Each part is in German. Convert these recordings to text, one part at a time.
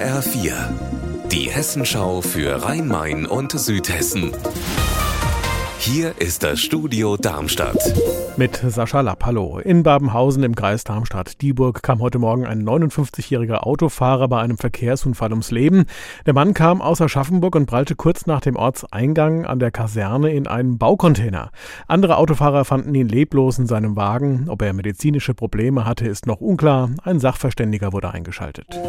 HR4, die Hessenschau für Rhein-Main und Südhessen. Hier ist das Studio Darmstadt. Mit Sascha Lapp, hallo. In Babenhausen im Kreis Darmstadt-Dieburg kam heute Morgen ein 59-jähriger Autofahrer bei einem Verkehrsunfall ums Leben. Der Mann kam aus Aschaffenburg und prallte kurz nach dem Ortseingang an der Kaserne in einen Baucontainer. Andere Autofahrer fanden ihn leblos in seinem Wagen. Ob er medizinische Probleme hatte, ist noch unklar. Ein Sachverständiger wurde eingeschaltet.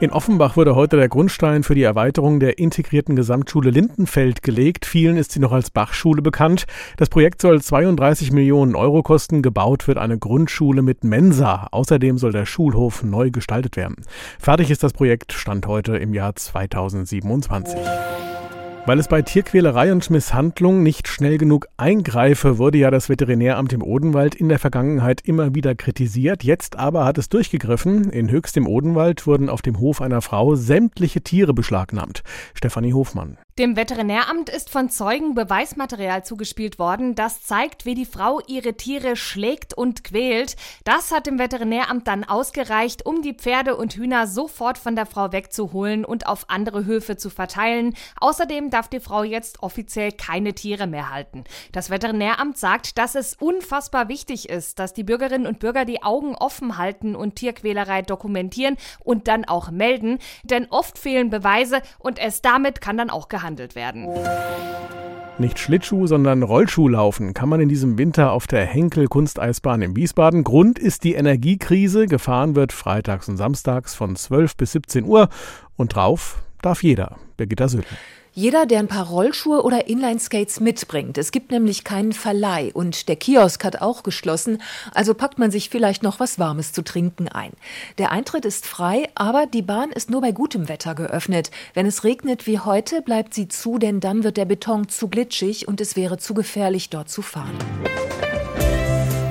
In Offenbach wurde heute der Grundstein für die Erweiterung der integrierten Gesamtschule Lindenfeld gelegt. Vielen ist sie noch als Bachschule bekannt. Das Projekt soll 32 Millionen Euro kosten. Gebaut wird eine Grundschule mit Mensa. Außerdem soll der Schulhof neu gestaltet werden. Fertig ist das Projekt Stand heute im Jahr 2027. Weil es bei Tierquälerei und Misshandlung nicht schnell genug eingreife, wurde ja das Veterinäramt im Odenwald in der Vergangenheit immer wieder kritisiert. Jetzt aber hat es durchgegriffen. In Höchst im Odenwald wurden auf dem Hof einer Frau sämtliche Tiere beschlagnahmt. Stefanie Hofmann. Dem Veterinäramt ist von Zeugen Beweismaterial zugespielt worden, das zeigt, wie die Frau ihre Tiere schlägt und quält. Das hat dem Veterinäramt dann ausgereicht, um die Pferde und Hühner sofort von der Frau wegzuholen und auf andere Höfe zu verteilen. Außerdem darf die Frau jetzt offiziell keine Tiere mehr halten. Das Veterinäramt sagt, dass es unfassbar wichtig ist, dass die Bürgerinnen und Bürger die Augen offen halten und Tierquälerei dokumentieren und dann auch melden, denn oft fehlen Beweise und es damit kann dann auch gehandelt behandelt werden. Nicht Schlittschuh, sondern Rollschuh laufen kann man in diesem Winter auf der Henkel Kunsteisbahn in Wiesbaden. Grund ist die Energiekrise. Gefahren wird freitags und samstags von 12 bis 17 Uhr und drauf darf jeder. Birgitta Södel. Jeder, der ein paar Rollschuhe oder Inline-Skates mitbringt. Es gibt nämlich keinen Verleih und der Kiosk hat auch geschlossen, also packt man sich vielleicht noch was Warmes zu trinken ein. Der Eintritt ist frei, aber die Bahn ist nur bei gutem Wetter geöffnet. Wenn es regnet wie heute, bleibt sie zu, denn dann wird der Beton zu glitschig und es wäre zu gefährlich, dort zu fahren.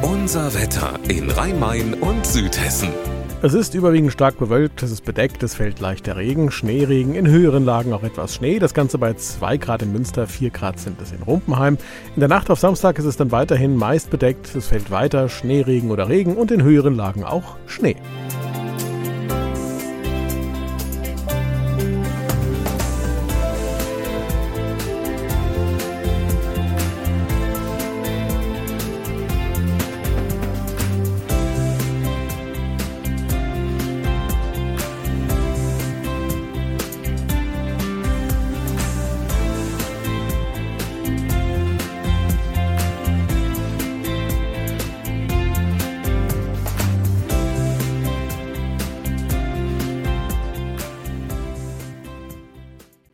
Unser Wetter in Rhein-Main und Südhessen. Es ist überwiegend stark bewölkt, es ist bedeckt, es fällt leichter Regen, Schneeregen, in höheren Lagen auch etwas Schnee. Das Ganze bei 2 Grad in Münster, 4 Grad sind es in Rumpenheim. In der Nacht auf Samstag ist es dann weiterhin meist bedeckt, es fällt weiter Schneeregen oder Regen und in höheren Lagen auch Schnee.